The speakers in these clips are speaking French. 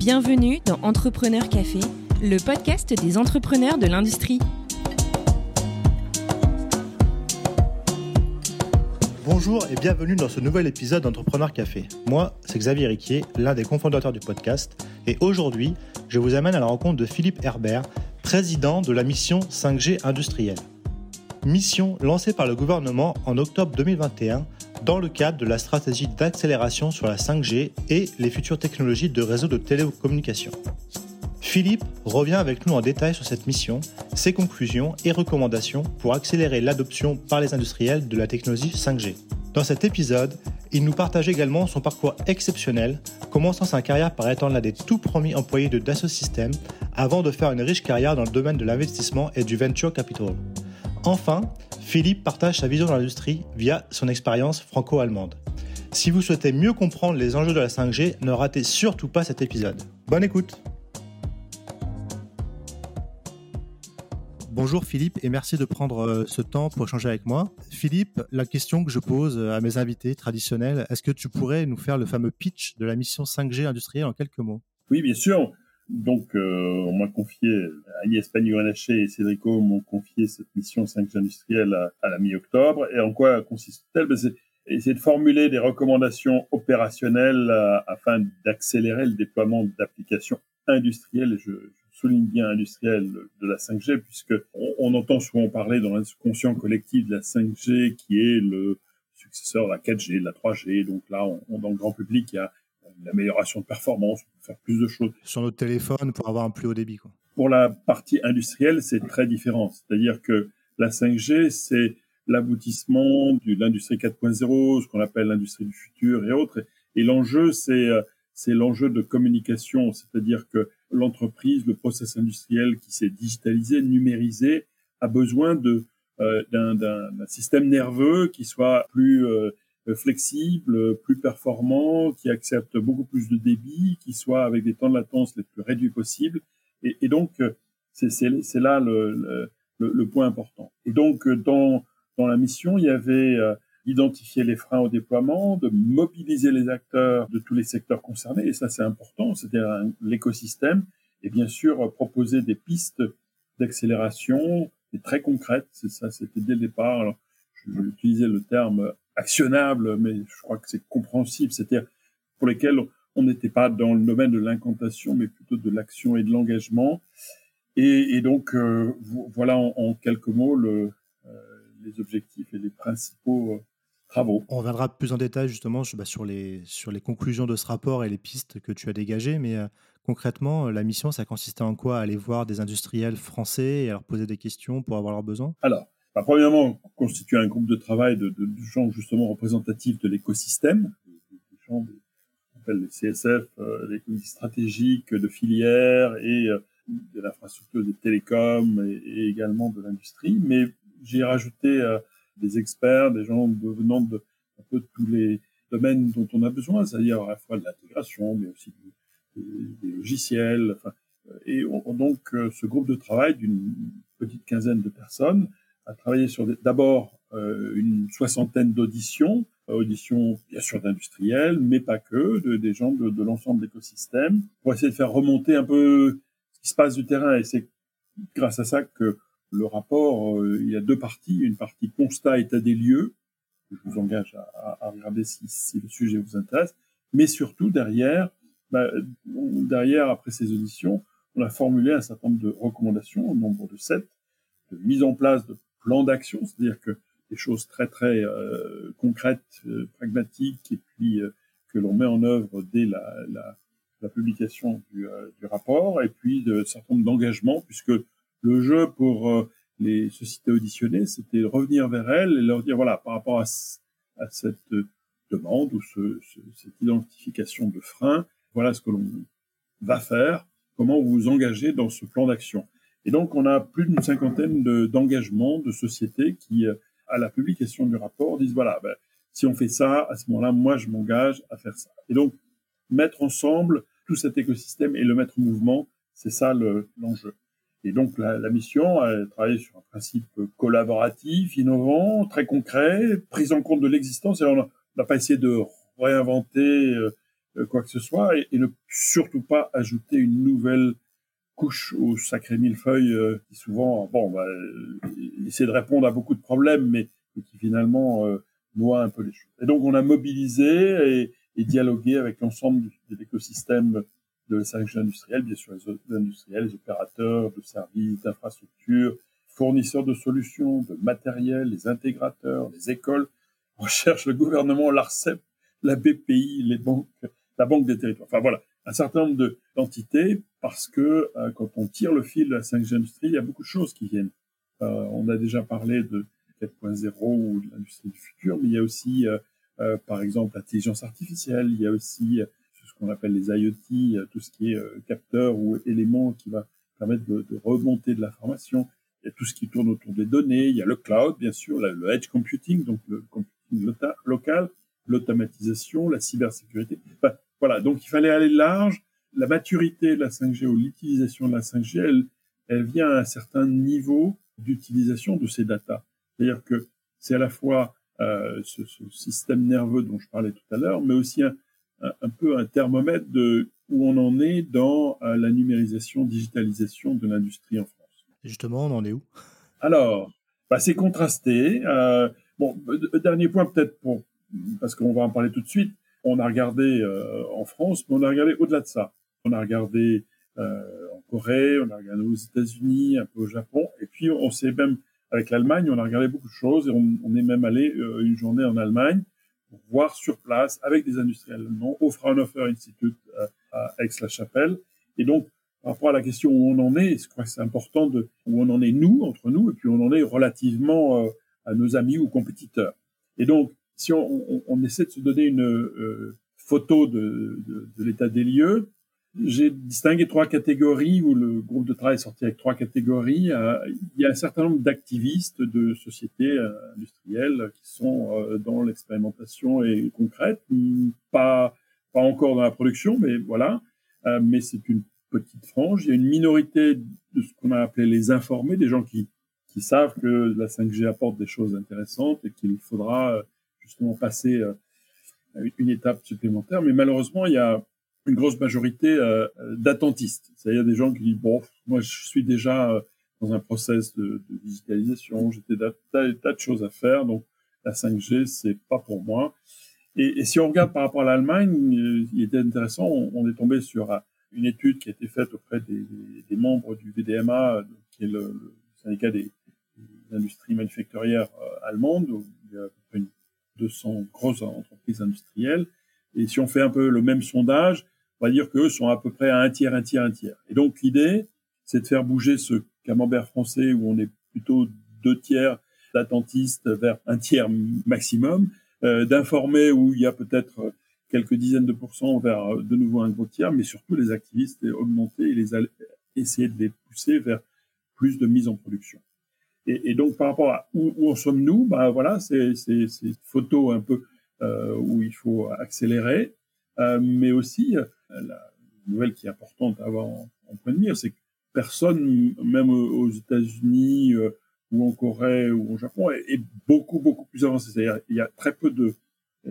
Bienvenue dans Entrepreneur Café, le podcast des entrepreneurs de l'industrie. Bonjour et bienvenue dans ce nouvel épisode d'Entrepreneur Café. Moi, c'est Xavier Riquier, l'un des cofondateurs du podcast, et aujourd'hui, je vous amène à la rencontre de Philippe Herbert, président de la mission 5G industrielle. Mission lancée par le gouvernement en octobre 2021 dans le cadre de la stratégie d'accélération sur la 5G et les futures technologies de réseau de télécommunications. Philippe revient avec nous en détail sur cette mission, ses conclusions et recommandations pour accélérer l'adoption par les industriels de la technologie 5G. Dans cet épisode, il nous partage également son parcours exceptionnel, commençant sa carrière par étant l'un des tout premiers employés de Dassault Systèmes avant de faire une riche carrière dans le domaine de l'investissement et du venture capital. Enfin, Philippe partage sa vision de l'industrie via son expérience franco-allemande. Si vous souhaitez mieux comprendre les enjeux de la 5G, ne ratez surtout pas cet épisode. Bonne écoute Bonjour Philippe et merci de prendre euh, ce temps pour échanger avec moi. Philippe, la question que je pose à mes invités traditionnels, est-ce que tu pourrais nous faire le fameux pitch de la mission 5G industrielle en quelques mots? Oui, bien sûr. Donc, euh, on m'a confié, Agnès Pannier-Runacher et Cédrico m'ont confié cette mission 5G industrielle à, la mi-octobre. Et en quoi consiste-t-elle? Ben, C'est de formuler des recommandations opérationnelles euh, afin d'accélérer le déploiement d'applications industrielles, je, souligne bien industrielles, de la 5G, puisque on entend souvent parler dans l'inconscient collectif de la 5G, qui est le successeur de la 4G, de la 3G. Donc là, on, dans le grand public, il y a l'amélioration de performance, pour faire plus de choses. Sur notre téléphone pour avoir un plus haut débit. Quoi. Pour la partie industrielle, c'est très différent. C'est-à-dire que la 5G, c'est l'aboutissement de l'industrie 4.0, ce qu'on appelle l'industrie du futur et autres. Et l'enjeu, c'est euh, c'est l'enjeu de communication, c'est-à-dire que l'entreprise, le process industriel qui s'est digitalisé, numérisé, a besoin de euh, d'un système nerveux qui soit plus euh, flexible, plus performant, qui accepte beaucoup plus de débit, qui soit avec des temps de latence les plus réduits possibles. Et, et donc, euh, c'est là le, point important. Et donc, euh, dans, la mission, il y avait identifier les freins au déploiement, de mobiliser les acteurs de tous les secteurs concernés, et ça c'est important, c'est-à-dire l'écosystème, et bien sûr proposer des pistes d'accélération très concrètes, c'était dès le départ. Je vais utiliser le terme actionnable, mais je crois que c'est compréhensible, c'est-à-dire pour lesquels on n'était pas dans le domaine de l'incantation, mais plutôt de l'action et de l'engagement. Et, et, donc, euh, voilà en, en, quelques mots le, euh, les objectifs et les principaux euh, travaux. On reviendra plus en détail justement sur, bah, sur, les, sur les conclusions de ce rapport et les pistes que tu as dégagées, mais euh, concrètement, la mission, ça consistait en quoi? Aller voir des industriels français et leur poser des questions pour avoir leurs besoins? Alors, bah, premièrement, constituer un groupe de travail de, de, gens justement représentatifs de l'écosystème, des, gens qu'on appelle les CSF, euh, l'économie stratégique de filières et euh, de l'infrastructure des télécoms et, et également de l'industrie. Mais j'ai rajouté euh, des experts, des gens venant de un peu de tous les domaines dont on a besoin, c'est-à-dire à la fois de l'intégration, mais aussi des, des, logiciels. Enfin, et on, donc euh, ce groupe de travail d'une petite quinzaine de personnes a travaillé sur d'abord euh, une soixantaine d'auditions, auditions bien sûr d'industriels, mais pas que, de, des gens de, de l'ensemble de l'écosystème, pour essayer de faire remonter un peu ce qui se passe du terrain. Et c'est grâce à ça que le rapport, euh, il y a deux parties. Une partie constat, état des lieux. Je vous engage à, à regarder si, si, le sujet vous intéresse. Mais surtout, derrière, bah, derrière, après ces auditions, on a formulé un certain nombre de recommandations, au nombre de sept, de mise en place de plans d'action, c'est-à-dire que des choses très très euh, concrètes, euh, pragmatiques, et puis euh, que l'on met en œuvre dès la, publication du, rapport, et puis de certain nombre d'engagements, puisque le jeu pour les sociétés auditionnées, c'était de revenir vers elles et leur dire, voilà, par rapport à, cette demande ou ce, ce, cette identification de frein, voilà ce que l'on va faire, comment vous vous engagez dans ce plan d'action. Et donc, on a plus d'une cinquantaine d'engagements de, sociétés qui, euh, à la publication du rapport, disent, voilà, ben, si on fait ça, à ce moment-là, moi, je m'engage à faire ça. Et donc, mettre ensemble tout cet écosystème et le mettre en mouvement, c'est ça l'enjeu. Le, et donc la, mission a travaillé sur un principe collaboratif, innovant, très concret, prise en compte de l'existence. Et on n'a pas essayé de réinventer euh, quoi que ce soit et, ne surtout pas ajouter une nouvelle couche au sacré millefeuille qui souvent, bon, bah, essaie de répondre à beaucoup de problèmes, mais, qui finalement noie un peu les choses. Et donc on a mobilisé et, dialogué avec l'ensemble de l'écosystème de la 5G industrielle, bien sûr les industriels, les opérateurs de services, d'infrastructures, fournisseurs de solutions, de matériel, les intégrateurs, les écoles, recherche le gouvernement, l'ARCEP, la BPI, les banques, la Banque des territoires. Enfin voilà, un certain nombre d'entités parce que euh, quand on tire le fil de la 5G industrie, il y a beaucoup de choses qui viennent. Euh, on a déjà parlé de 4.0 ou de l'industrie du futur, mais il y a aussi, euh, par exemple, l'intelligence artificielle, il y a aussi ce qu'on appelle les IoT, tout ce qui est capteur ou élément qui va permettre de remonter de l'information il y a tout ce qui tourne autour des données, il y a le cloud, bien sûr, le edge computing, donc le computing local, l'automatisation, la cybersécurité. Voilà, donc il fallait aller large. La maturité de la 5G ou l'utilisation de la 5G, elle, elle vient à un certain niveau d'utilisation de ces datas. C'est-à-dire que c'est à la fois euh, ce, ce, système nerveux dont je parlais tout à l'heure, mais aussi un, un, peu un thermomètre de où on en est dans euh, la numérisation, digitalisation de l'industrie en France. Justement, on en est où? Alors, bah, c'est contrasté. Euh, bon, dernier point peut-être pour parce qu'on va en parler tout de suite. On a regardé euh, en France, mais on a regardé au-delà de ça. On a regardé euh, en Corée, on a regardé aux États-Unis, un peu au Japon, et puis on s'est même avec l'Allemagne, on a regardé beaucoup de choses et on, est même allé euh, une journée en Allemagne pour voir sur place avec des industriels allemands au Fraunhofer Institute euh, à Aix-la-Chapelle. Et donc par rapport à la question où on en est, je crois que c'est important de où on en est nous entre nous et puis on en est relativement euh, à nos amis ou compétiteurs. Et donc, si on, essaie de se donner une euh, photo de, l'état des lieux, j'ai distingué trois catégories où le groupe de travail est sorti avec trois catégories. Euh, il y a un certain nombre d'activistes de sociétés industrielles qui sont dans l'expérimentation et concrète, pas pas encore dans la production, mais voilà. mais c'est une petite frange. Il y a une minorité de ce qu'on a appelé les informés, des gens qui, qui savent que la 5G apporte des choses intéressantes et qu'il faudra euh, justement passer euh, une étape supplémentaire. Mais malheureusement, il y a une grosse majorité euh, d'attentistes. C'est-à-dire des gens qui disent, bon, moi je suis déjà dans un process de, digitalisation, j'ai des tas, de choses à faire, donc la 5G, c'est pas pour moi. Et, si on regarde par rapport à l'Allemagne, il était intéressant, on, est tombé sur une étude qui a été faite auprès des, membres du VDMA, qui est le, syndicat des, industries manufacturières euh, allemandes, où il y a près 200 grosses entreprises industrielles. Et si on fait un peu le même sondage, on va dire qu'eux sont à peu près à un tiers, un tiers, un tiers. Et donc l'idée, c'est de faire bouger ce camembert français où on est plutôt deux tiers d'attentistes vers un tiers maximum, euh, d'informer où il y a peut-être quelques dizaines de pourcents vers euh, de nouveau un gros tiers, mais surtout les activistes augmenter et les essayer de les pousser vers plus de mise en production. Et, donc par rapport à où, en sommes-nous, bah voilà, c'est c'est photo un peu euh, où il faut accélérer, euh, mais aussi euh, la nouvelle qui est importante à avoir en, mire, c'est que personne, même aux États-Unis ou en Corée ou au Japon, est, beaucoup beaucoup plus avancé. C'est-à-dire il y a très peu de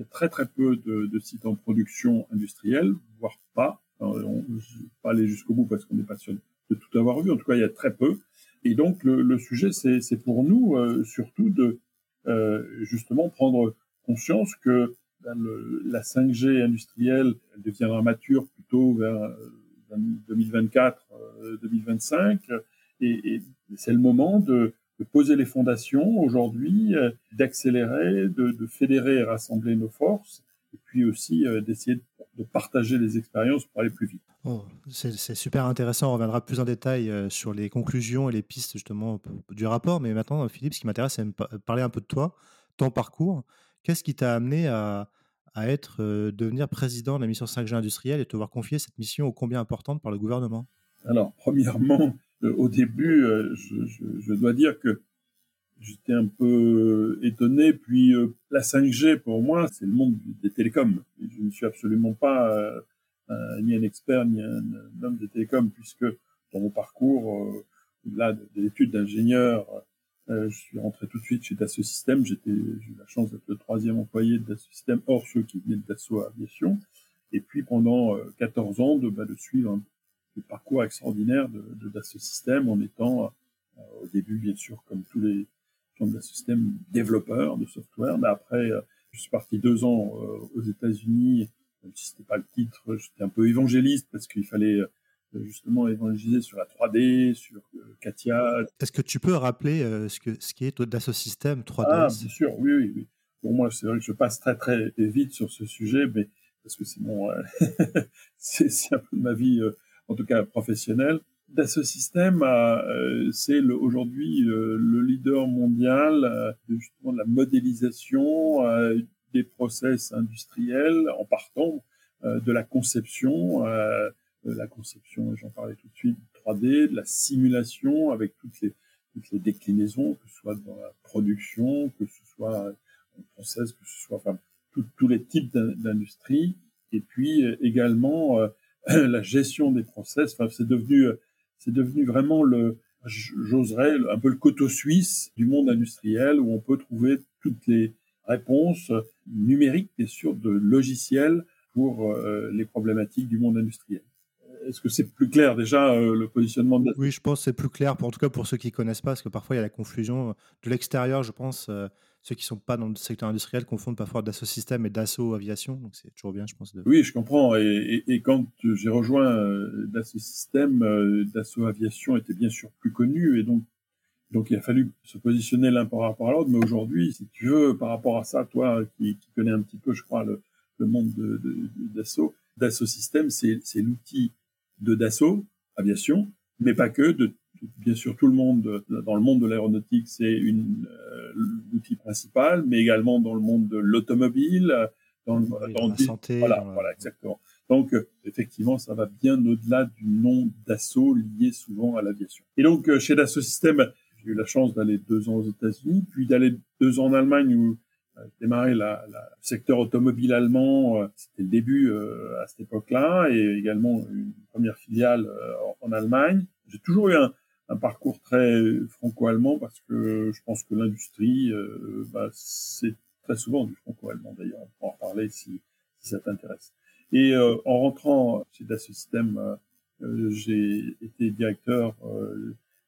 très très peu de, sites en production industrielle, voire pas. on ne pas aller jusqu'au bout parce qu'on n'est pas sûr de tout avoir vu. En tout cas, il y a très peu. Et donc, le, sujet, c'est pour nous euh, surtout de euh, justement prendre conscience que ben, la 5G industrielle elle deviendra mature plutôt vers 2024, euh, 2025. Et, et c'est le moment de, poser les fondations aujourd'hui, d'accélérer, de, de, fédérer et rassembler nos forces, puis aussi euh, d'essayer de, partager les expériences pour aller plus vite. Oh, c'est super intéressant. On reviendra plus en détail euh, sur les conclusions et les pistes justement du rapport. Mais maintenant, Philippe, ce qui m'intéresse, c'est de parler un peu de toi, ton parcours. Qu'est-ce qui t'a amené à, à être, devenir président de la mission 5G industrielle et te voir confier cette mission ô combien importante par le gouvernement? Alors, premièrement, euh, au début, euh, je, je, je, dois dire que j'étais un peu étonné. Puis euh, la 5G, pour moi, c'est le monde des télécoms. je ne suis absolument pas ni un expert ni un, homme des télécoms, puisque dans mon parcours, là, de, de l'étude d'ingénieur, je suis rentré tout de suite chez Dassault Systèmes. J'ai eu la chance d'être le troisième employé de Dassault Systèmes, hors ceux qui venaient de Dassault Aviation. et puis pendant 14 ans de, bah, de suivre un, le parcours extraordinaire de, de Dassault Systèmes en étant au début bien sûr comme tous les gens de Dassault Systèmes développeurs de software, mais après je suis parti deux ans aux États-Unis, même si c'était pas le titre, j'étais un peu évangéliste parce qu'il fallait justement évangéliser sur la 3D, sur Katia. Est-ce que tu peux rappeler ce, que, ce qui est Dassault Systèmes 3D Ah, bien sûr, oui, oui, oui. Pour moi, c'est vrai que je passe très très vite sur ce sujet, mais parce que c'est mon, c'est un peu ma vie, en tout cas professionnelle. Dassault Systèmes, c'est aujourd'hui le leader mondial de justement de la modélisation des process industriels en partant de la conception la conception, j'en parlais tout de suite, 3D, de la simulation avec toutes les, toutes les déclinaisons, que ce soit dans la production, que ce soit en process, que ce soit enfin, tous les types d'industrie, et puis euh, également euh, la gestion des process. Enfin, c'est devenu, c'est devenu vraiment le, j'oserais, un peu le coteau suisse du monde industriel où on peut trouver toutes les réponses numériques, bien sûr, de logiciels pour euh, les problématiques du monde industriel est-ce que c'est plus clair déjà euh, le positionnement de Oui, je pense que c'est plus clair, pour, en tout cas pour ceux qui ne connaissent pas, parce que parfois il y a la confusion. De l'extérieur, je pense, euh, ceux qui ne sont pas dans le secteur industriel confondent parfois Dassault Systèmes et Dassault Aviation. Donc c'est toujours bien, je pense. Oui, je comprends. Et, quand j'ai rejoint euh, Dassault Systèmes, Dassault Aviation était bien sûr plus connu. Et donc, il a fallu se positionner l'un par rapport à l'autre. Mais aujourd'hui, si tu veux, par rapport à ça, toi qui, connais un petit peu, je crois, le, monde de, Dassault, Dassault Systèmes, c'est l'outil de Dassault Aviation, mais pas que, de bien sûr tout le monde dans le monde de l'aéronautique, c'est une euh, l'outil principal, mais également dans le monde de l'automobile, dans, la santé. Voilà, voilà, exactement. Donc effectivement, ça va bien au-delà du nom Dassault lié souvent à l'aviation. Et donc euh, chez Dassault Systèmes, j'ai eu la chance d'aller deux ans aux États-Unis, puis d'aller deux ans en Allemagne où démarré la, secteur automobile allemand, euh, c'était le début euh, à cette époque-là, et également une première filiale euh, en, Allemagne. J'ai toujours eu un, un parcours très franco-allemand parce que je pense que l'industrie, bah, c'est très souvent du franco-allemand d'ailleurs. On pourra en reparler si, ça t'intéresse. Et en rentrant chez Dassault Systèmes, j'ai été directeur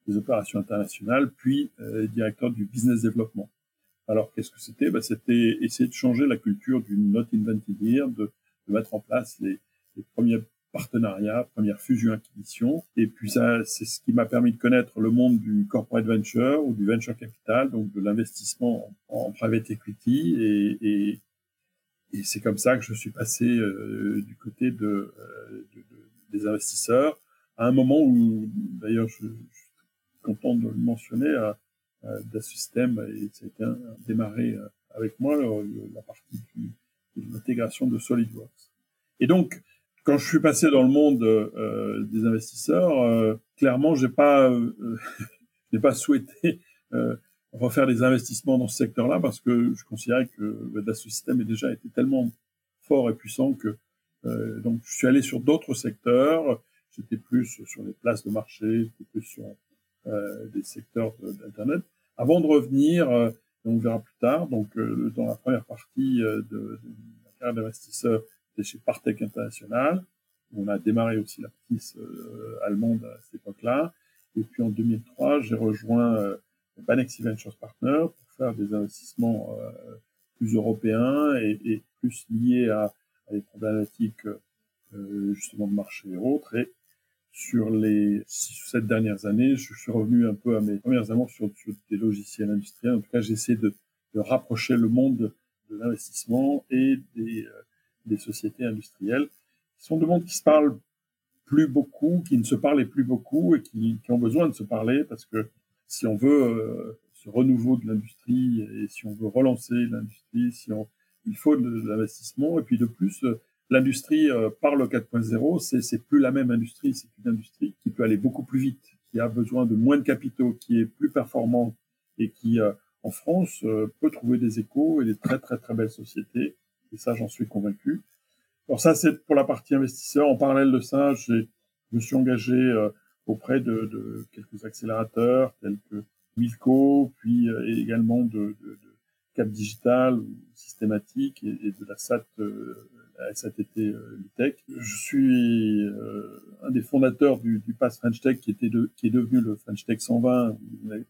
des opérations internationales, puis directeur du business développement. Alors, qu'est-ce que c'était? Ben, C'était essayer de changer la culture du not invented here, de, mettre en place les premiers partenariats, premières fusions-acquisitions. Et puis ça, c'est ce qui m'a permis de connaître le monde du corporate venture ou du venture capital, donc de l'investissement en, private equity. Et, et, et c'est comme ça que je suis passé euh, du côté de, euh, de, de, des investisseurs à un moment où, d'ailleurs, je, suis content de le mentionner, à, euh, d'un système et c'était démarré euh, avec moi la partie de l'intégration de SolidWorks. Et donc, quand je suis passé dans le monde euh, des investisseurs, clairement, j'ai pas, n'ai pas souhaité refaire des investissements dans ce secteur-là parce que je considérais que le System est déjà été tellement fort et puissant que donc je suis allé sur d'autres secteurs. J'étais plus sur les places de marché, j'étais plus sur euh, des secteurs d'Internet, avant de revenir, euh, on verra plus tard, donc euh, dans la première partie de, de la carrière d'investisseur, chez Partech International, on a démarré aussi la petite allemande à cette époque-là, et puis en 2003, j'ai rejoint Banexi Ventures Partners pour faire des investissements plus européens et, plus liés à, des problématiques justement de marché et autres. Et sur les six ou sept dernières années, je suis revenu un peu à mes premières amours sur, des logiciels industriels. En tout cas, j'essaie de, de, rapprocher le monde de, l'investissement et des, euh, des, sociétés industrielles. Ce sont des mondes qui se parlent plus beaucoup, qui ne se parlaient plus beaucoup et qui, qui ont besoin de se parler parce que si on veut euh, ce renouveau de l'industrie et si on veut relancer l'industrie, il faut de l'investissement et puis de plus, euh, l'industrie euh, par le 4.0, c'est c'est plus la même industrie, c'est une industrie qui peut aller beaucoup plus vite, qui a besoin de moins de capitaux, qui est plus performante et qui euh, en France peut trouver des échos et des très très très belles sociétés. Et ça, j'en suis convaincu. Alors ça, c'est pour la partie investisseur. En parallèle de ça, je me suis engagé auprès de, de, quelques accélérateurs tels que Milco, puis également de, de, Cap Digital ou Systématique et, de la SAT SATT Tech. Je suis un des fondateurs du, du Pass French Tech qui, était de, qui est devenu le French Tech 120,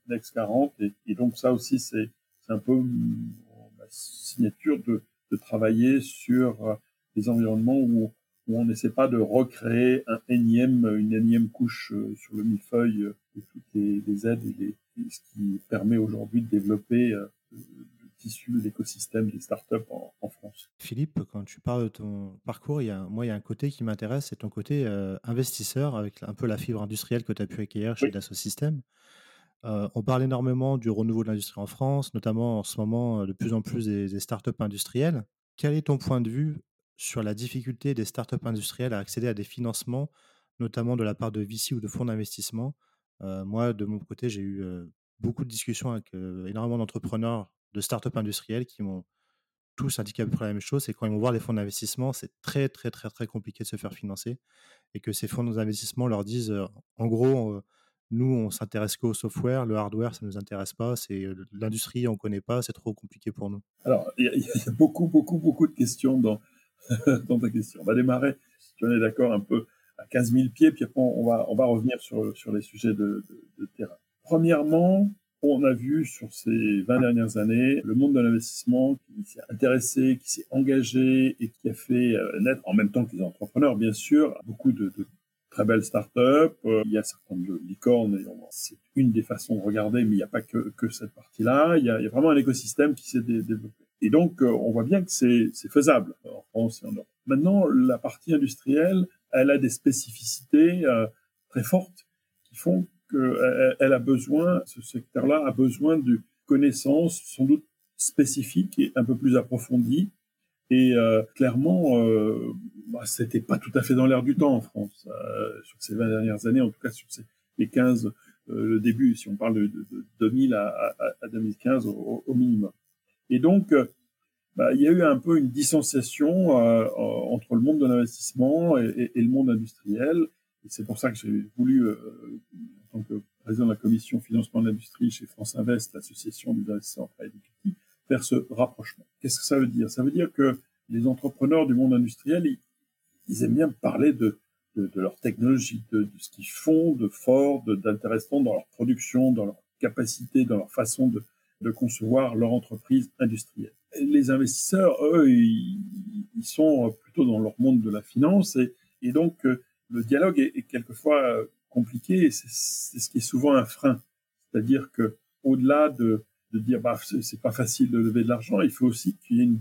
Next 40. Et, et donc ça aussi, c'est un peu ma signature de, de travailler sur des environnements où, où on n'essaie pas de recréer un énième, une énième couche sur le millefeuille de toutes les, les aides et les, ce qui permet aujourd'hui de développer euh, le tissu, l'écosystème des startups en, en, France. Philippe, quand tu parles de ton parcours, il y a, moi, il y a un côté qui m'intéresse, c'est ton côté euh, investisseur, avec un peu la fibre industrielle que tu as pu acquérir chez oui. Dassault Systèmes. Euh, on parle énormément du renouveau de l'industrie en France, notamment en ce moment, de plus en plus des, startups industrielles. Quel est ton point de vue sur la difficulté des startups industrielles à accéder à des financements, notamment de la part de VC ou de fonds d'investissement? Euh, moi, de mon côté, j'ai eu euh, beaucoup de discussions avec euh, énormément d'entrepreneurs de startups industriels qui m'ont tous indiqué à peu près la même chose, c'est quand ils vont voir les fonds d'investissement, c'est très très très très compliqué de se faire financer et que ces fonds d'investissement leur disent, en gros, nous on s'intéresse qu'au software, le hardware ça nous intéresse pas, c'est l'industrie on connaît pas, c'est trop compliqué pour nous. Alors il y, a beaucoup beaucoup beaucoup de questions dans dans ta question. On va démarrer, si tu en es d'accord, un peu à 15 000 pieds, puis après on va, on va revenir sur, sur les sujets de, terrain. Premièrement, on a vu sur ces 20 dernières années le monde de l'investissement qui s'est intéressé, qui s'est engagé et qui a fait euh, naître, en même temps que les entrepreneurs, bien sûr, beaucoup de très belles startups. Euh, il y a certaines licornes, et c'est une des façons de regarder, mais il n'y a pas que, cette partie-là. Il, y a vraiment un écosystème qui s'est dé développé. Et donc, euh, on voit bien que c'est faisable en France et en Europe. Maintenant, la partie industrielle, elle a des spécificités euh, très fortes qui font qu'elle elle a besoin, ce secteur-là a besoin de connaissances sans doute spécifiques et un peu plus approfondies. Et euh, clairement, euh, bah, c'était pas tout à fait dans l'air du temps en France euh, sur ces 20 dernières années, en tout cas sur ces, les 15, euh, le début, si on parle de, de, de 2000 à, à, à 2015 au, minimum. Et donc, bah, il y a eu un peu une distanciation euh, entre le monde de l'investissement et, le monde industriel. Et c'est pour ça que j'ai voulu, en tant que président de la commission financement de l'industrie chez France Invest, l'association des investisseurs private faire ce rapprochement. Qu'est-ce que ça veut dire? Ça veut dire que les entrepreneurs du monde industriel, ils, aiment bien parler de, leur technologie, de, ce qu'ils font de fort, d'intéressant dans leur production, dans leur capacité, dans leur façon de, concevoir leur entreprise industrielle les investisseurs, eux, ils, sont plutôt dans leur monde de la finance et, donc euh, le dialogue est, quelquefois compliqué et c'est ce qui est souvent un frein. C'est-à-dire que au-delà de, de dire bah c'est pas facile de lever de l'argent, il faut aussi qu'il y ait une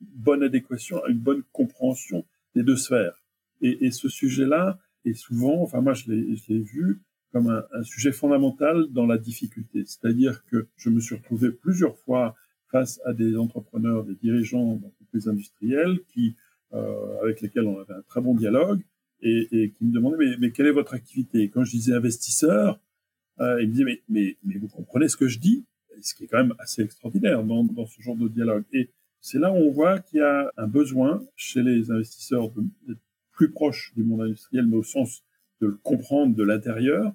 bonne adéquation, une bonne compréhension des deux sphères. Et, ce sujet-là est souvent, enfin moi je l'ai vu comme un, sujet fondamental dans la difficulté. C'est-à-dire que je me suis retrouvé plusieurs fois face à des entrepreneurs, des dirigeants d'entreprises industrielles qui, euh, avec lesquels on avait un très bon dialogue et, qui me demandaient mais, quelle est votre activité? Et Quand je disais investisseur, euh, ils me disaient mais vous comprenez ce que je dis? Ce qui est quand même assez extraordinaire dans, ce genre de dialogue. Et c'est là où on voit qu'il y a un besoin chez les investisseurs d'être plus proches du monde industriel, mais au sens de le comprendre de l'intérieur.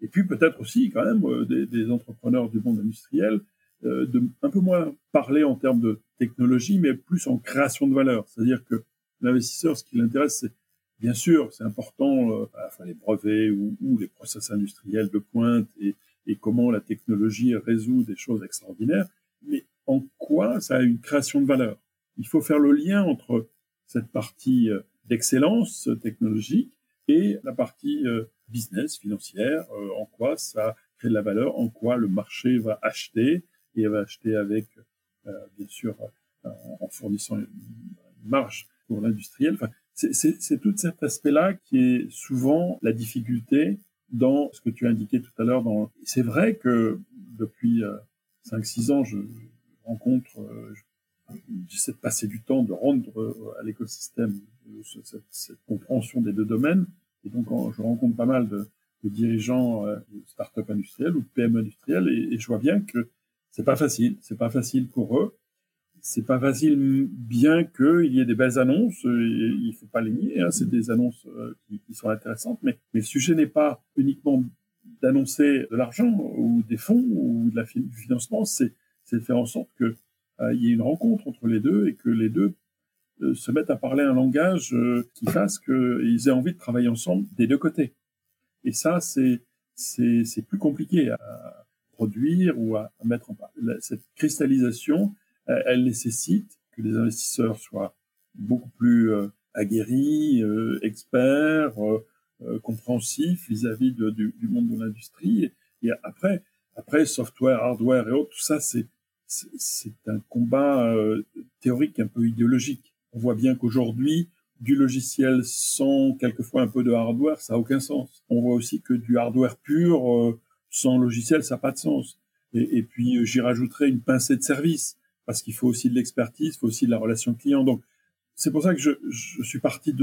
Et puis peut-être aussi quand même euh, des, des entrepreneurs du monde industriel euh, de un peu moins parler en termes de technologie, mais plus en création de valeur. C'est-à-dire que l'investisseur, ce qui l'intéresse, c'est bien sûr, c'est important, euh, enfin, les brevets ou, ou, les process industriels de pointe et, et, comment la technologie résout des choses extraordinaires, mais en quoi ça a une création de valeur? Il faut faire le lien entre cette partie euh, d'excellence technologique et la partie business, financière, en quoi ça crée de la valeur, en quoi le marché va acheter, et va acheter avec, euh, bien sûr, euh, en fournissant une marge pour l'industriel. Enfin, c'est tout cet aspect-là qui est souvent la difficulté dans ce que tu as indiqué tout à l'heure. C'est vrai que depuis euh, 5-6 ans, je, rencontre, euh, j'essaie de passer du temps, de rendre euh, à l'écosystème cette, compréhension des deux domaines. Et donc, je rencontre pas mal de, de dirigeants de start-up industrielles ou de PME industrielles et, et je vois bien que c'est pas facile, c'est pas facile pour eux. C'est pas facile, bien qu'il y ait des belles annonces, il faut pas les nier, hein, c'est des annonces euh, qui, sont intéressantes, mais, le sujet n'est pas uniquement d'annoncer de l'argent ou des fonds ou du financement, c'est de faire en sorte qu'il euh, y ait une rencontre entre les deux et que les deux se mettent à parler un langage qui fasse qu'ils aient envie de travailler ensemble des deux côtés. Et ça, c'est plus compliqué à produire ou à, mettre en place. Cette cristallisation, elle, nécessite que les investisseurs soient beaucoup plus aguerris, experts, compréhensifs vis-à-vis du, monde de l'industrie. Et, après, après software, hardware et autres, tout ça, c'est un combat théorique un peu idéologique. On voit bien qu'aujourd'hui, du logiciel sans quelquefois un peu de hardware, ça n'a aucun sens. On voit aussi que du hardware pur euh, sans logiciel, ça n'a pas de sens. Et, puis euh, j'y rajouterai une pincée de service parce qu'il faut aussi de l'expertise, il faut aussi de la relation client. Donc c'est pour ça que je, suis parti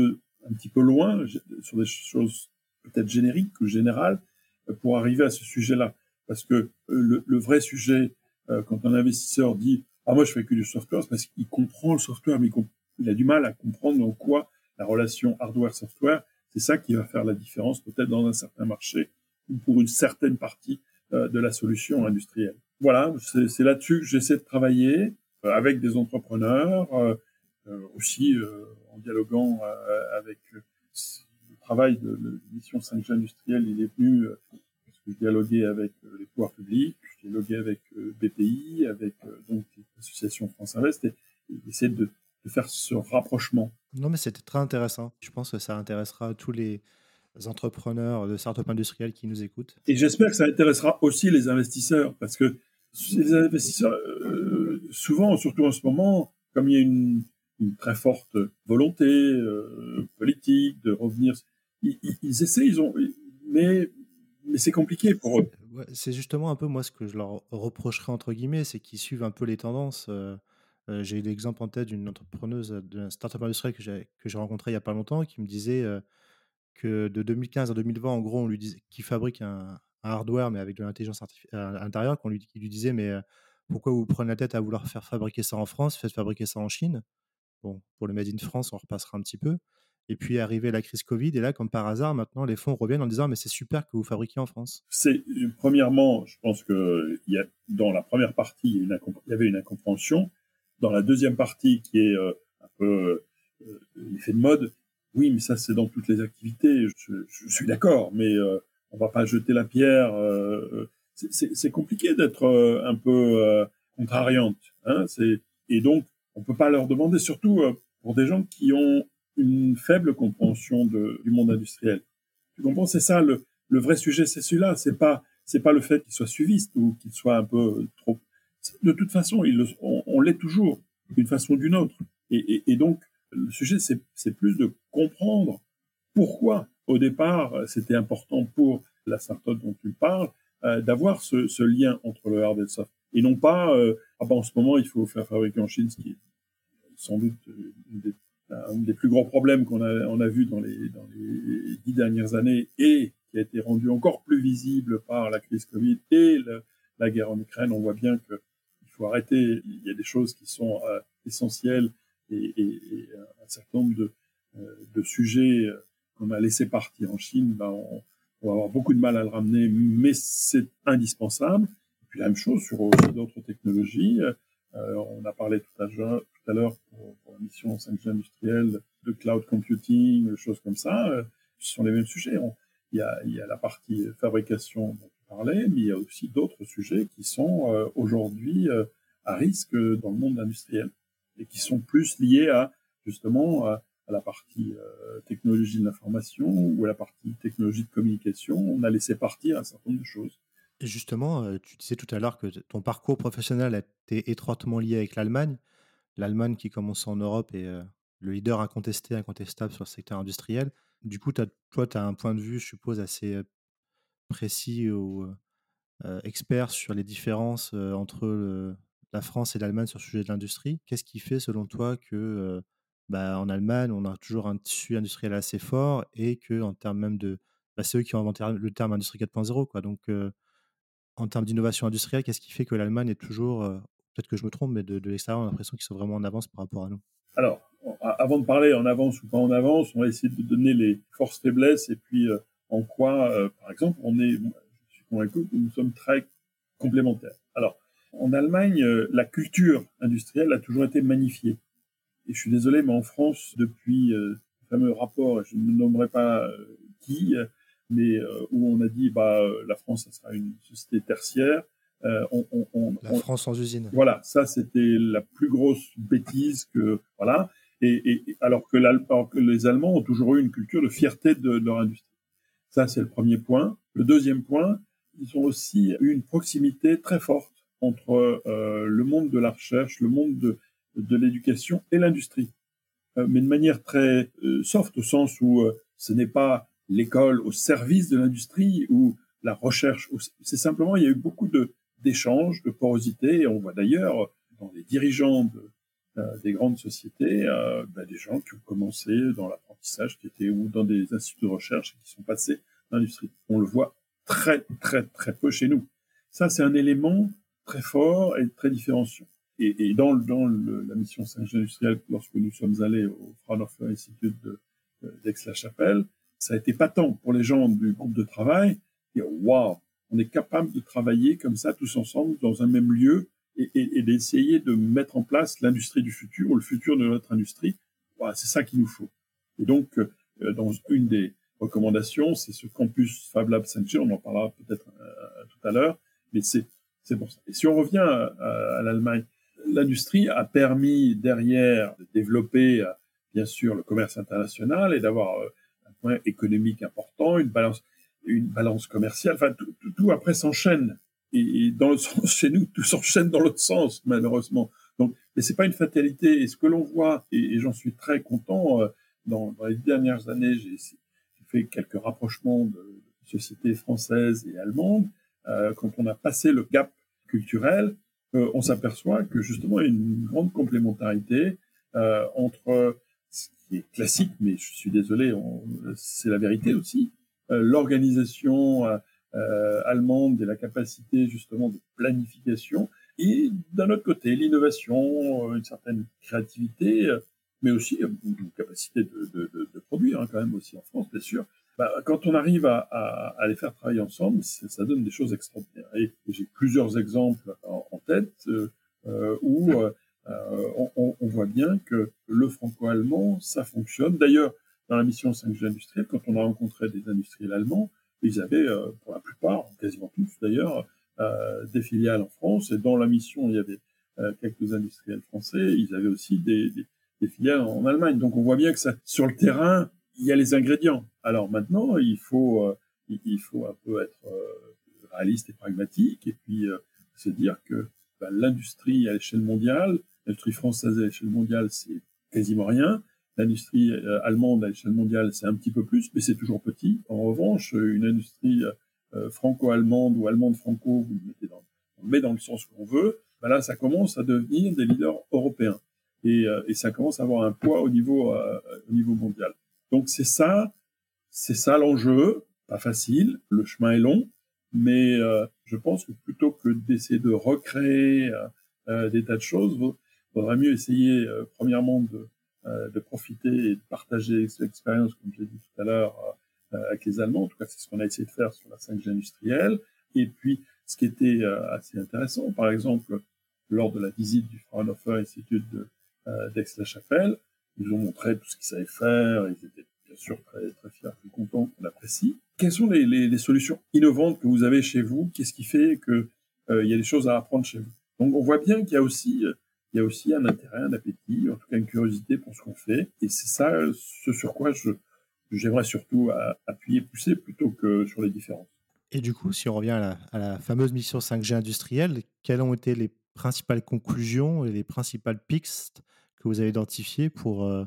un petit peu loin sur des choses peut-être génériques ou générales pour arriver à ce sujet-là. Parce que le, le vrai sujet, euh, quand un investisseur dit ah moi je fais que du software, c'est parce qu'il comprend le software, mais il, a du mal à comprendre en quoi la relation hardware-software, c'est ça qui va faire la différence peut-être dans un certain marché ou pour une certaine partie euh, de la solution industrielle. Voilà, c'est là-dessus que j'essaie de travailler euh, avec des entrepreneurs, euh, aussi en dialoguant avec le travail de, l'émission 5G industrielle, il est venu parce que je dialoguais avec les pouvoirs publics, je dialoguais avec BPI, avec donc l'association France Invest, et, et essayer de de faire ce rapprochement. Non, mais c'était très intéressant. Je pense que ça intéressera tous les entrepreneurs de start-up industriels qui nous écoutent. Et j'espère que ça intéressera aussi les investisseurs, parce que les investisseurs, euh, souvent, surtout en ce moment, comme il y a une, très forte volonté euh, politique de revenir, ils, essaient, ils ont, mais, mais c'est compliqué pour eux. c'est justement un peu moi ce que je leur reprocherais entre guillemets, c'est qu'ils suivent un peu les tendances. Euh, euh, j'ai eu l'exemple en tête d'une entrepreneuse d'un startup industriel que j'ai, que j'ai rencontré il n'y a pas longtemps qui me disait que de 2015 à 2020, en gros, on lui disait qu'il fabrique un, hardware mais avec de l'intelligence artificielle à l'intérieur, qu'on lui, disait mais euh, pourquoi vous prenez la tête à vouloir faire fabriquer ça en France, faites fabriquer ça en Chine? Bon, pour le Made in France, on repassera un petit peu. Et puis arrivée la crise Covid, et là, comme par hasard, maintenant, les fonds reviennent en disant mais c'est super que vous fabriquiez en France. C'est premièrement, je pense que y a, dans la première partie, il y avait une incompréhension dans la deuxième partie, qui est euh, un peu euh, l'effet de mode, oui, mais ça c'est dans toutes les activités. Je, suis d'accord, mais euh, on va pas jeter la pierre. Euh, c'est compliqué d'être un peu contrariante. Hein, et donc on peut pas leur demander, surtout pour des gens qui ont une faible compréhension du monde industriel. Tu comprends C'est ça le, le vrai sujet, c'est celui-là. C'est pas c'est pas le fait qu'ils soient suivistes ou qu'ils soient un peu trop de toute façon, on, l'est toujours, d'une façon ou d'une autre. Et, donc, le sujet, c'est plus de comprendre pourquoi, au départ, c'était important pour la startup dont tu parles, euh, d'avoir ce, lien entre le hard et le soft. Et non pas, euh, ah ben, en ce moment, il faut faire fabriquer en Chine, ce qui est sans doute un des plus gros problèmes qu'on a, on vu dans les, dix dernières années et qui a été rendu encore plus visible par la crise Covid et la guerre en Ukraine. On voit bien que faut arrêter. Il y a des choses qui sont euh, essentielles et, et, un certain nombre de, euh, sujets euh, qu'on a laissé partir en Chine, ben on, va avoir beaucoup de mal à le ramener, mais c'est indispensable. Et puis la même chose sur d'autres technologies. on a parlé tout à l'heure, pour, la mission 5G industrielle de cloud computing, choses comme ça. ce sont les mêmes sujets. il, y a, la partie fabrication mais il y a aussi d'autres sujets qui sont euh, aujourd'hui euh, à risque dans le monde industriel et qui sont plus liés à justement à, la partie euh, technologie de l'information ou à la partie technologie de communication. On a laissé partir un certain nombre de choses. Et justement, tu disais tout à l'heure que ton parcours professionnel a été étroitement lié avec l'Allemagne. L'Allemagne qui commence en Europe est le leader incontesté, incontestable sur le secteur industriel. Du coup, toi, tu as un point de vue, je suppose, assez précis ou expert sur les différences entre la France et l'Allemagne sur le sujet de l'industrie. Qu'est-ce qui fait, selon toi, que bah, en Allemagne, on a toujours un tissu industriel assez fort et que en termes même de, bah, c'est eux qui ont inventé le terme industrie 4.0, quoi. Donc, en termes d'innovation industrielle, qu'est-ce qui fait que l'Allemagne est toujours, peut-être que je me trompe, mais de, de l'extérieur, on a l'impression qu'ils sont vraiment en avance par rapport à nous? Alors, avant de parler en avance ou pas en avance, on va essayer de donner les forces faiblesses et puis en quoi, par exemple, on est, je suis convaincu que nous sommes très complémentaires. En Allemagne, euh, la culture industrielle a toujours été magnifiée. Et je suis désolé, mais en France, depuis le fameux rapport, je ne nommerai pas qui, mais où on a dit bah la France, ça sera une société tertiaire. On, on, la France sans usine. Voilà, ça c'était la plus grosse bêtise que voilà. Et, et alors, que alors, que les Allemands ont toujours eu une culture de fierté de, de leur industrie. Ça, c'est le premier point. Le deuxième point, ils ont aussi eu une proximité très forte entre euh, le monde de la recherche, le monde de, de l'éducation et l'industrie. Euh, mais de manière très euh, soft, au sens où ce n'est pas l'école au service de l'industrie ou la recherche. C'est simplement, il y a eu beaucoup de d'échanges, de porosité. Et on voit d'ailleurs dans les dirigeants de, des grandes sociétés, bah, des gens qui ont commencé dans l'apprentissage, qui étaient ou dans des instituts de recherche qui sont passés dans l'industrie. On le voit très très très peu chez nous. Ça, c'est un élément très fort et très différenciant. Et, dans, la mission 5G industrielle, lorsque nous sommes allés au Fraunhofer Institute d'Aix-la-Chapelle, ça a été patent pour les gens du groupe de travail. Et waouh, on est capable de travailler comme ça tous ensemble dans un même lieu et, d'essayer de mettre en place l'industrie du futur ou le futur de notre industrie. Voilà, c'est ça qu'il nous faut. Et donc, euh, dans une des recommandations, c'est ce campus Fab Lab 5G, on en parlera peut-être euh, tout à l'heure, mais c'est c'est pour ça. Et si on revient à, l'Allemagne, l'industrie a permis derrière de développer euh, bien sûr le commerce international et d'avoir un point économique important, une balance commerciale, enfin tout après s'enchaîne et, dans le sens chez nous, tout s'enchaîne dans l'autre sens, malheureusement. Donc, mais c'est pas une fatalité. Et ce que l'on voit, et, j'en suis très content, euh, dans, dans, les dernières années, j'ai fait quelques rapprochements de, sociétés françaises et allemandes. Euh, quand on a passé le gap culturel, euh, on s'aperçoit que justement il y a une grande complémentarité euh, entre ce qui est classique, mais je suis désolé, c'est la vérité aussi, l'organisation allemande et la capacité justement de planification, et d'un autre côté l'innovation, une certaine créativité, mais aussi une capacité de produire hein, quand même aussi en France, bien sûr. Bah, quand on arrive à, à, à, les faire travailler ensemble, ça donne des choses extraordinaires. Et, j'ai plusieurs exemples en, tête euh, où euh, on, on, voit bien que le franco-allemand, ça fonctionne. D'ailleurs, dans la mission 5G industrielle, quand on a rencontré des industriels allemands, ils avaient, euh, pour la plupart, quasiment tous d'ailleurs, euh, des filiales en France. Et dans la mission, il y avait euh, quelques industriels français. Ils avaient aussi des, des, des, filiales en Allemagne. Donc on voit bien que ça, sur le terrain, il y a les ingrédients. Alors maintenant, il faut, il faut un peu être réaliste et pragmatique, et puis se dire que bah, l'industrie à l'échelle mondiale, l'industrie française à l'échelle mondiale, c'est quasiment rien. L'industrie euh, allemande à l'échelle mondiale, c'est un petit peu plus, mais c'est toujours petit. En revanche, une industrie euh, franco-allemande ou allemande-franco, vous mettez dans, on met dans le sens qu'on veut, ben là, ça commence à devenir des leaders européens. Et, euh, et ça commence à avoir un poids au niveau, au niveau mondial. Donc c'est ça, c'est ça l'enjeu. Pas facile, le chemin est long, mais je pense que plutôt que d'essayer de recréer des tas de choses, vaudrait mieux essayer premièrement de euh, profiter et de partager cette expérience, comme j'ai dit tout à l'heure, euh, avec les Allemands. En tout cas, c'est ce qu'on a essayé de faire sur la 5G industrielle. Et puis, ce qui était euh, assez intéressant, par exemple, lors de la visite du Fraunhofer Institute d'Aix-la-Chapelle, ils nous ont montré tout ce qu'ils savaient faire. Ils étaient bien sûr très, très fiers, très contents, on apprécie. Quelles sont les, solutions innovantes que vous avez chez vous? Qu'est-ce qui fait que euh, il y a des choses à apprendre chez vous? Donc, on voit bien qu'il y a aussi il y a aussi un intérêt, un appétit, en tout cas une curiosité pour ce qu'on fait. Et c'est ça ce sur quoi j'aimerais surtout appuyer, pousser plutôt que sur les différences. Et du coup, si on revient à la, à la, fameuse mission 5G industrielle, quelles ont été les principales conclusions et les principales pistes vous avez identifiées pour euh,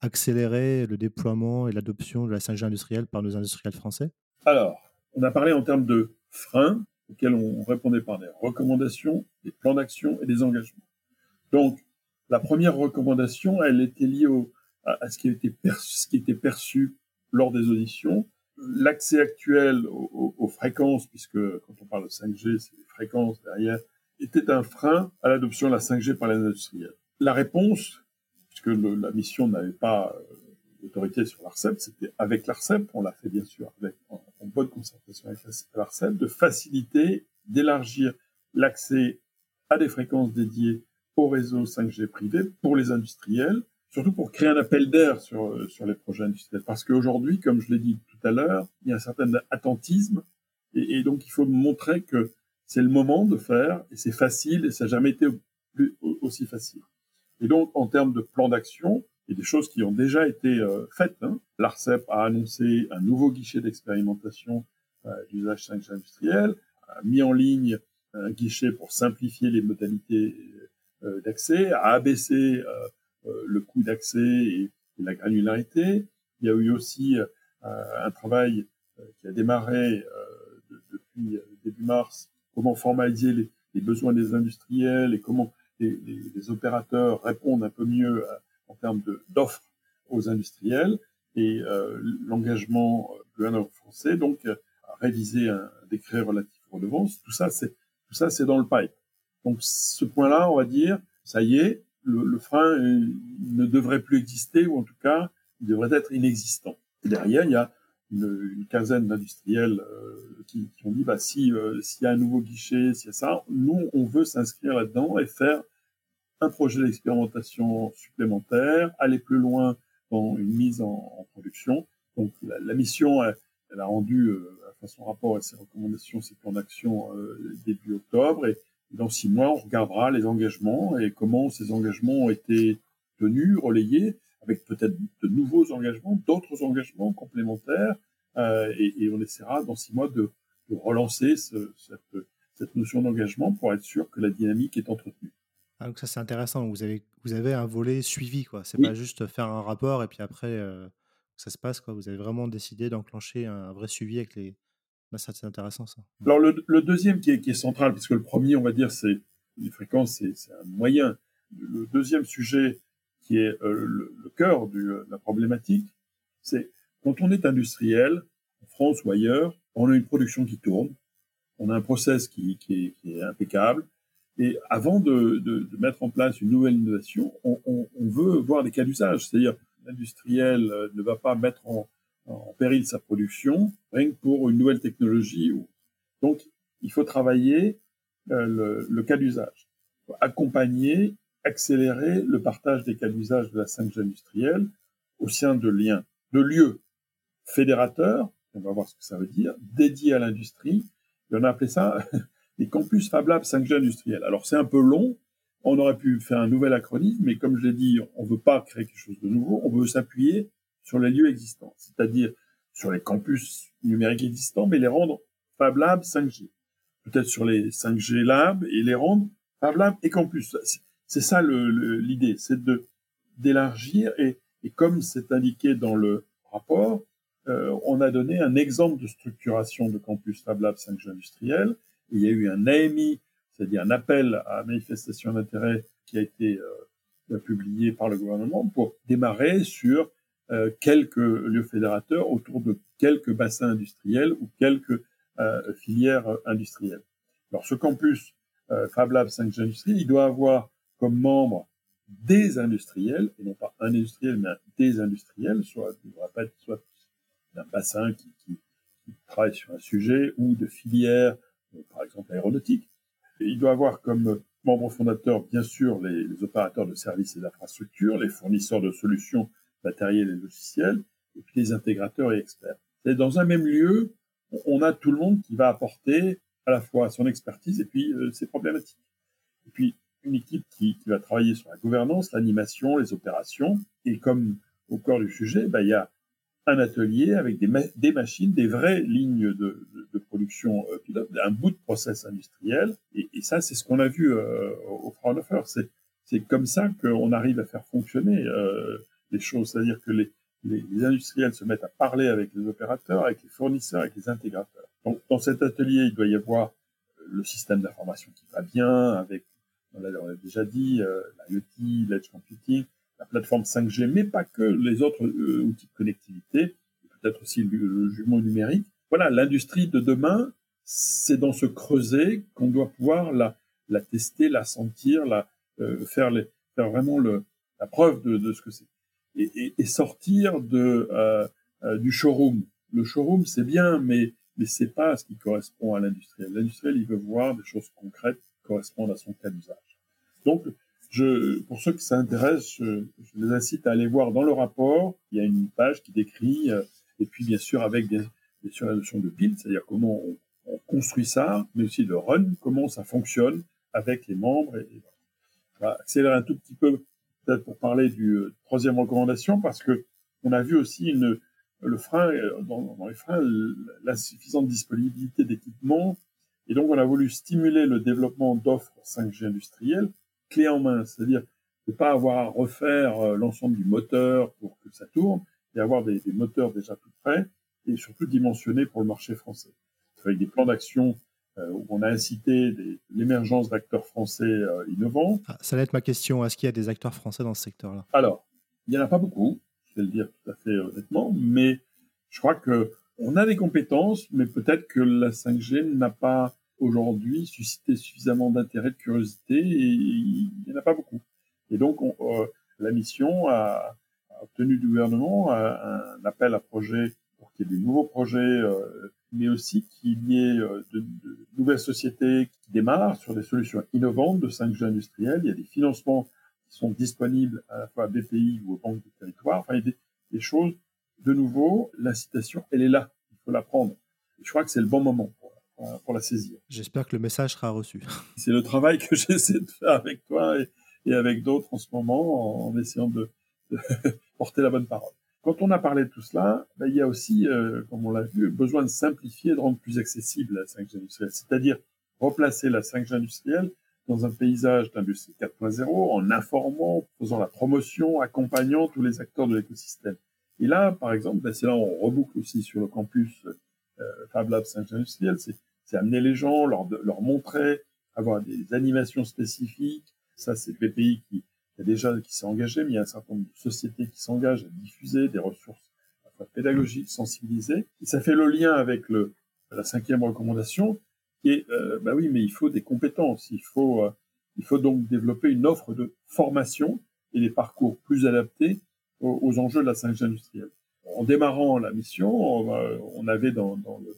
accélérer le déploiement et l'adoption de la 5G industrielle par nos industriels français? Alors, on a parlé en termes de freins auxquels on répondait par des recommandations, des plans d'action et des engagements. Donc, la première recommandation, elle était liée à, ce, qui était perçu, lors des auditions. L'accès actuel aux, fréquences, puisque quand on parle de 5G, c'est les fréquences derrière, était un frein à l'adoption de la 5G par les industriels. La réponse, puisque la mission n'avait pas euh, d'autorité sur l'ARCEP, c'était avec l'ARCEP, on l'a fait bien sûr avec, en, bonne concertation avec l'ARCEP, de faciliter, d'élargir l'accès à des fréquences dédiées au réseau 5G privé pour les industriels surtout pour créer un appel d'air sur, sur les projets industriels. Parce qu'aujourd'hui, comme je l'ai dit tout à l'heure, il y a un certain attentisme et, donc il faut montrer que c'est le moment de faire et c'est facile et ça n'a jamais été aussi facile. Et donc, en termes de plan d'action, a des choses qui ont déjà été euh, faites. Hein. L'ARCEP a annoncé un nouveau guichet d'expérimentation euh, d'usage 5G industriel, a mis en ligne un guichet pour simplifier les modalités euh, d'accès, a abaissé euh, le coût d'accès et, et, la granularité. Il y a eu aussi un travail qui a démarré depuis début mars, comment formaliser les, besoins des industriels et comment les, opérateurs répondent un peu mieux en termes d'offres aux industriels et euh, l'engagement du gouvernement français donc à réviser un décret relatif aux redevances. Tout ça, c'est tout ça, c'est dans le pipe. Donc ce point-là, on va dire, ça y est, le, le, frein ne devrait plus exister ou en tout cas, il devrait être inexistant. Et derrière, il y a une, quinzaine d'industriels euh, qui, ont dit bah si euh, s'il y a un nouveau guichet, s'il y a ça, nous on veut s'inscrire là-dedans et faire un projet d'expérimentation supplémentaire, aller plus loin dans une mise en, production. Donc la, mission, elle, a rendu euh, son rapport et ses recommandations, ses plans d'action euh, début octobre. Et dans six mois, on regardera les engagements et comment ces engagements ont été tenus, relayés, avec peut-être de nouveaux engagements, d'autres engagements complémentaires. Euh, et, et, on essaiera dans six mois de, de relancer ce, cette, cette notion d'engagement pour être sûr que la dynamique est entretenue. Ah, donc ça c'est intéressant. Vous avez vous avez un volet suivi quoi. C'est oui. pas juste faire un rapport et puis après euh, ça se passe quoi. Vous avez vraiment décidé d'enclencher un, vrai suivi avec les. Là, ça c'est intéressant ça. Alors le, le deuxième qui est, qui est, central parce que le premier on va dire c'est les fréquences c'est un moyen. Le deuxième sujet qui est euh, le, cœur du, de la problématique, c'est quand on est industriel en France ou ailleurs, on a une production qui tourne, on a un process qui, est, impeccable et avant de, mettre en place une nouvelle innovation, on, veut voir des cas d'usage. C'est-à-dire, l'industriel euh, ne va pas mettre en, péril sa production rien que pour une nouvelle technologie. Donc, il faut travailler euh, le, le, cas d'usage. Accompagner, accélérer le partage des cas d'usage de la 5G industrielle au sein de liens, de lieux fédérateurs, on va voir ce que ça veut dire, dédiés à l'industrie. Et on a appelé ça les campus Fab Lab 5G industriels. Alors c'est un peu long, on aurait pu faire un nouvel acronyme, mais comme je l'ai dit, on ne veut pas créer quelque chose de nouveau, on veut s'appuyer sur les lieux existants, c'est-à-dire sur les campus numériques existants, mais les rendre Fab Lab 5G. Peut-être sur les 5G Lab et les rendre Fab Lab et campus. C'est ça l'idée, c'est de d'élargir et, comme c'est indiqué dans le rapport, euh, on a donné un exemple de structuration de campus Fab Lab 5G industriel il y a eu un AMI, c'est-à-dire un appel à manifestation d'intérêt qui a été euh, publié par le gouvernement pour démarrer sur euh, quelques lieux fédérateurs autour de quelques bassins industriels ou quelques filières industrielles. Alors ce campus Fab Lab 5G Industrie, il doit avoir comme membre des industriels, et non pas un industriel, mais des industriels, soit, d'un bassin qui, travaille sur un sujet ou de filières par exemple aéronautique. Il doit avoir comme membres fondateurs, bien sûr, les, opérateurs de services et d'infrastructures, les fournisseurs de solutions matérielles et logicielles, et puis les intégrateurs et experts. Et dans un même lieu, on a tout le monde qui va apporter à la fois son expertise et puis euh, ses problématiques. Et puis une équipe qui, va travailler sur la gouvernance, l'animation, les opérations. Et comme au cœur du sujet, bah, il y a un atelier avec des, ma des machines, des vraies lignes de, production euh, pilote, un bout de process industriel. Et, ça, c'est ce qu'on a vu euh, au Fraunhofer. C'est comme ça qu'on arrive à faire fonctionner euh, les choses. C'est-à-dire que les, les, industriels se mettent à parler avec les opérateurs, avec les fournisseurs, avec les intégrateurs. Donc, dans cet atelier, il doit y avoir le système d'information qui va bien, avec, on l'a déjà dit, euh, l'IoT, l'edge computing, la plateforme 5G, mais pas que les autres euh, outils de connectivité, peut-être aussi le, le, jumeau numérique. Voilà, l'industrie de demain, c'est dans ce creuset qu'on doit pouvoir la, tester, la sentir, la, euh, faire, vraiment la preuve de, ce que c'est. Et, sortir du showroom. Le showroom, c'est bien, mais, mais c'est pas ce qui correspond à l'industriel. L'industriel, il veut voir des choses concrètes correspondent à son cas d'usage. Donc, pour ceux qui s'intéressent, je, les incite à aller voir dans le rapport. Il y a une page qui décrit, euh, et puis bien sûr avec bien, sûr la notion de build, c'est-à-dire comment on, on, construit ça, mais aussi de run, comment ça fonctionne avec les membres. On va accélérer un tout petit peu peut-être pour parler du euh, troisième recommandation, parce que on a vu aussi le frein, euh, dans, dans les freins, l'insuffisante disponibilité d'équipements. Et donc, on a voulu stimuler le développement d'offres 5G industrielles clé en main, c'est-à-dire ne pas avoir à refaire euh, l'ensemble du moteur pour que ça tourne, et avoir des, des, moteurs déjà tout prêts, et surtout dimensionnés pour le marché français. Avec des plans d'action euh, où on a incité l'émergence d'acteurs français euh, innovants. Ah, ça va être ma question, est-ce qu'il y a des acteurs français dans ce secteur-là? Alors, il n'y en a pas beaucoup, je vais le dire tout à fait honnêtement, mais je crois que on a des compétences, mais peut-être que la 5G n'a pas aujourd'hui suscité suffisamment d'intérêt, de curiosité, et il n'y en a pas beaucoup. Et donc, on, euh, la mission a, obtenu du gouvernement un, un appel à projet pour qu'il y ait des nouveaux projets, euh, mais aussi qu'il y ait euh, de, nouvelles sociétés qui démarrent sur des solutions innovantes de 5G industriel. Il y a des financements qui sont disponibles à la fois à BPI ou aux banques du territoire. Enfin, il y a des choses. De nouveau, l'incitation, elle est là. Il faut la prendre. Et je crois que c'est le bon moment pour la saisir. J'espère que le message sera reçu. C'est le travail que j'essaie de faire avec toi et, et avec d'autres en ce moment, en, essayant de, de porter la bonne parole. Quand on a parlé de tout cela, ben, il y a aussi, euh, comme on l'a vu, besoin de simplifier, de rendre plus accessible la 5G industrielle, c'est-à-dire replacer la 5G industrielle dans un paysage d'industrie 4.0 en informant, faisant la promotion, accompagnant tous les acteurs de l'écosystème. Et là, par exemple, ben, c'est là on reboucle aussi sur le campus euh, Fab Lab 5G industriel, c'est amener les gens, leur, leur montrer, avoir des animations spécifiques. Ça, c'est PPI qui, y a déjà qui s'est engagé, mais il y a un certain nombre de sociétés qui s'engagent à diffuser des ressources pédagogiques, sensibilisées. Et ça fait le lien avec le, la cinquième recommandation, qui est, euh, bah oui, mais il faut des compétences. Il faut, euh, il faut donc développer une offre de formation et des parcours plus adaptés aux, enjeux de la 5G industrielle. En démarrant la mission, on, avait dans, le,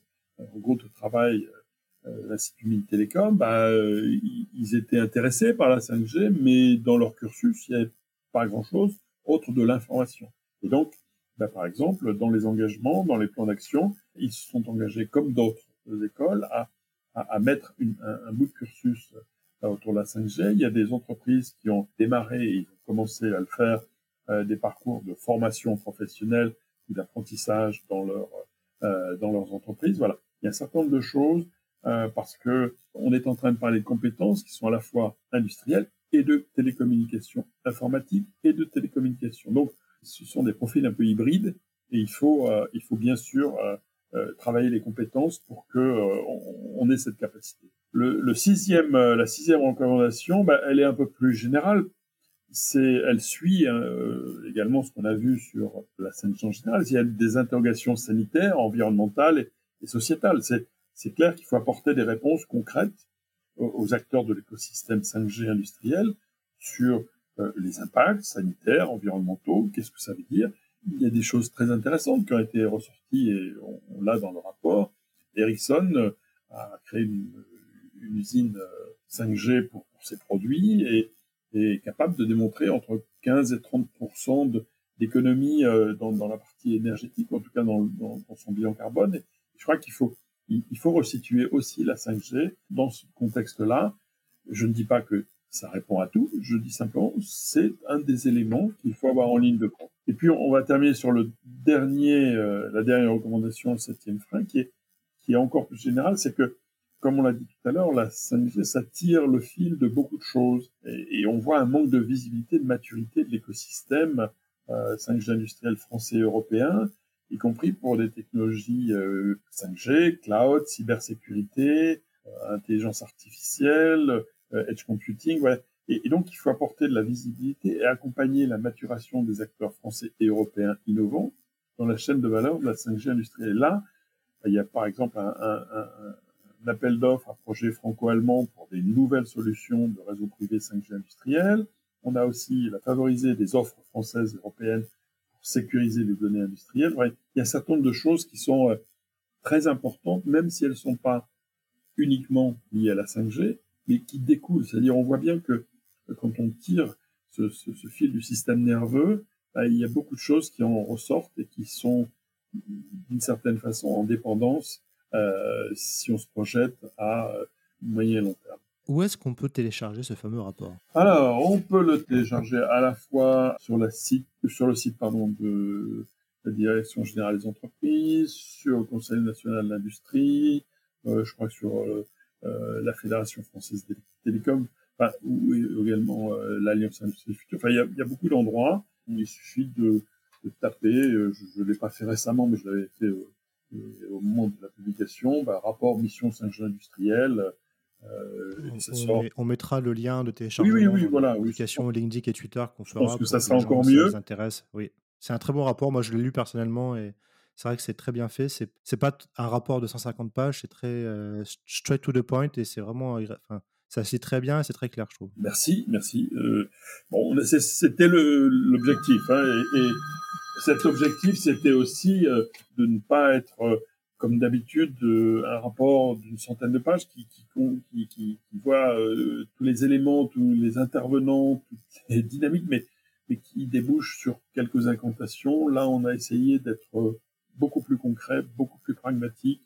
groupe de travail euh, l'Institut Mines Télécom, bah, euh, ils étaient intéressés par la 5G, mais dans leur cursus, il n'y avait pas grand-chose autre de l'information. Et donc, bah, par exemple, dans les engagements, dans les plans d'action, ils se sont engagés, comme d'autres écoles, à, mettre un, un, bout de cursus euh, autour de la 5G. Il y a des entreprises qui ont démarré ils ont commencé à le faire, euh, des parcours de formation professionnelle ou d'apprentissage dans, leur, euh, dans leurs entreprises. Voilà, il y a un certain nombre de choses euh, parce que on est en train de parler de compétences qui sont à la fois industrielles et de télécommunications informatiques et de télécommunications. Donc, ce sont des profils un peu hybrides et il faut, euh, il faut bien sûr euh, euh travailler les compétences pour que euh, on, ait cette capacité. Le, le sixième, euh, la sixième recommandation, bah, elle est un peu plus générale. Elle suit également ce qu'on a vu sur la scène en général. Il y a des interrogations sanitaires, environnementales et, sociétales. C'est clair qu'il faut apporter des réponses concrètes aux, acteurs de l'écosystème 5G industriel sur euh, les impacts sanitaires, environnementaux, qu'est-ce que ça veut dire? Il y a des choses très intéressantes qui ont été ressorties et on, l'a dans le rapport. Ericsson euh, a créé une, usine 5G euh, pour, pour, ses produits et, capable de démontrer entre 15 et 30% d'économie dans, dans, la partie énergétique, en tout cas dans, son bilan carbone. Je crois qu'il faut il faut resituer aussi la 5G dans ce contexte-là. Je ne dis pas que ça répond à tout, je dis simplement c'est un des éléments qu'il faut avoir en ligne de compte. Et puis on va terminer sur le dernier, euh, la dernière recommandation, le septième frein, qui est, qui est encore plus général, c'est que, comme on l'a dit tout à l'heure, la 5G, ça tire le fil de beaucoup de choses. Et, on voit un manque de visibilité, de maturité de l'écosystème euh, 5G industriel français et européen y compris pour des technologies euh, 5G, cloud, cybersécurité, euh, intelligence artificielle, euh, edge computing. Voilà. Et, et, donc, il faut apporter de la visibilité et accompagner la maturation des acteurs français et européens innovants dans la chaîne de valeur de la 5G industrielle. Là, il y a par exemple un, un, un, un appel d'offres à projet franco-allemand pour des nouvelles solutions de réseau privé 5G industriel. On a aussi la favoriser des offres françaises et européennes sécuriser les données industrielles. Il y a un certain nombre de choses qui sont euh, très importantes, même si elles ne sont pas uniquement liées à la 5G, mais qui découlent. C'est-à-dire, on voit bien que quand on tire ce, fil du système nerveux, bah, il y a beaucoup de choses qui en ressortent et qui sont d'une certaine façon en dépendance euh, si on se projette à moyen et long terme. Où est-ce qu'on peut télécharger ce fameux rapport? Alors, on peut le télécharger à la fois sur, la site, sur le site pardon, de la Direction générale des entreprises, sur le Conseil national de l'industrie, euh, je crois que sur euh, euh, la Fédération française des télécoms, enfin, ou également euh, l'Alliance Industrie Future. Enfin, il y a, y a, beaucoup d'endroits où il suffit de, de taper. Je ne l'ai pas fait récemment, mais je l'avais fait au moment de la publication. Bah, rapport mission 5G industriel. Euh, on, mettra le lien de téléchargement oui, oui, oui, voilà, publication LinkedIn et Twitter qu'on fera. Je pense que ça sera encore mieux. Ça intéresse. Oui, c'est un très bon rapport. Moi, je l'ai lu personnellement et c'est vrai que c'est très bien fait. C'est c'est pas un rapport de 150 pages. C'est très euh, straight to the point et c'est vraiment. Enfin, ça se très bien et c'est très clair, je trouve. Merci, merci. Euh, bon, c'était l'objectif. Hein, et, et, cet objectif, c'était aussi de ne pas être comme d'habitude, euh, un rapport d'une centaine de pages qui, voit euh, tous les éléments, tous les intervenants, toutes les dynamiques, mais, qui débouche sur quelques incantations. Là, on a essayé d'être beaucoup plus concret, beaucoup plus pragmatique,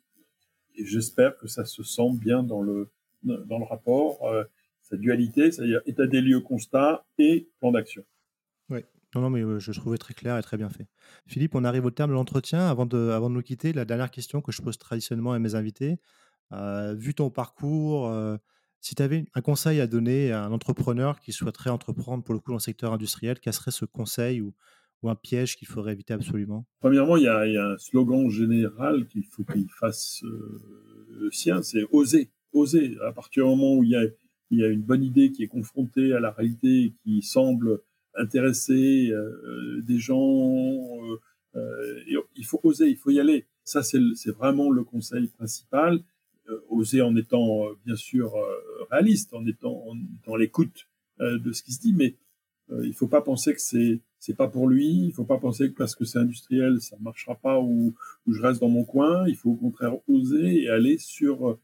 et j'espère que ça se sent bien dans le, dans le rapport, euh, sa dualité, c'est-à-dire état des lieux constat et plan d'action. Oui, non, non, mais je trouvais très clair et très bien fait. Philippe, on arrive au terme de l'entretien. Avant de, avant de nous quitter, la dernière question que je pose traditionnellement à mes invités. vu ton parcours, si tu avais un conseil à donner à un entrepreneur qui souhaiterait entreprendre pour le coup dans le secteur industriel, quel serait ce conseil ou, ou un piège qu'il faudrait éviter absolument? Premièrement, il y, a, un slogan général qu'il faut qu'il fasse le sien, c'est oser. Oser. À partir du moment où il y, a, il y a une bonne idée qui est confrontée à la réalité, qui semble intéresser euh, des gens. Euh, euh, il faut oser, il faut y aller. Ça, c'est vraiment le conseil principal. oser en étant bien sûr réaliste, en étant dans l'écoute de ce qui se dit, mais il faut pas penser que c'est c'est pas pour lui. Il faut pas penser que parce que c'est industriel, ça marchera pas ou, je reste dans mon coin. Il faut au contraire oser et aller sur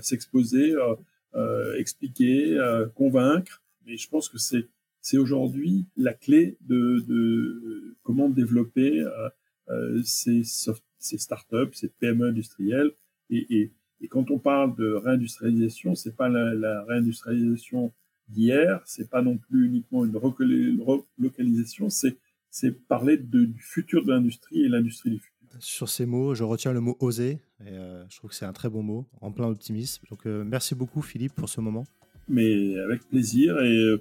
s'exposer, euh, expliquer, convaincre. Mais je pense que c'est c'est aujourd'hui la clé de, de, comment développer euh, euh ces, ces startups, ces PME industrielles. Et, et, et, quand on parle de réindustrialisation, c'est pas la, la réindustrialisation d'hier, c'est pas non plus uniquement une relocalisation, c'est c'est parler de, du futur de l'industrie et l'industrie du futur. Sur ces mots, je retiens le mot oser, et euh, je trouve que c'est un très bon mot, en plein optimisme. Donc euh, merci beaucoup Philippe pour ce moment. Mais avec plaisir et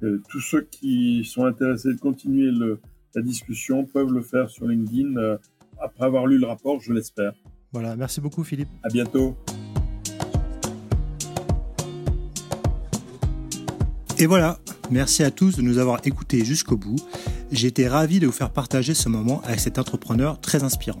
tous ceux qui sont intéressés de continuer le, la discussion peuvent le faire sur LinkedIn euh, après avoir lu le rapport, je l'espère. Voilà, merci beaucoup Philippe. À bientôt. Et voilà, merci à tous de nous avoir écoutés jusqu'au bout. J'ai été ravi de vous faire partager ce moment avec cet entrepreneur très inspirant.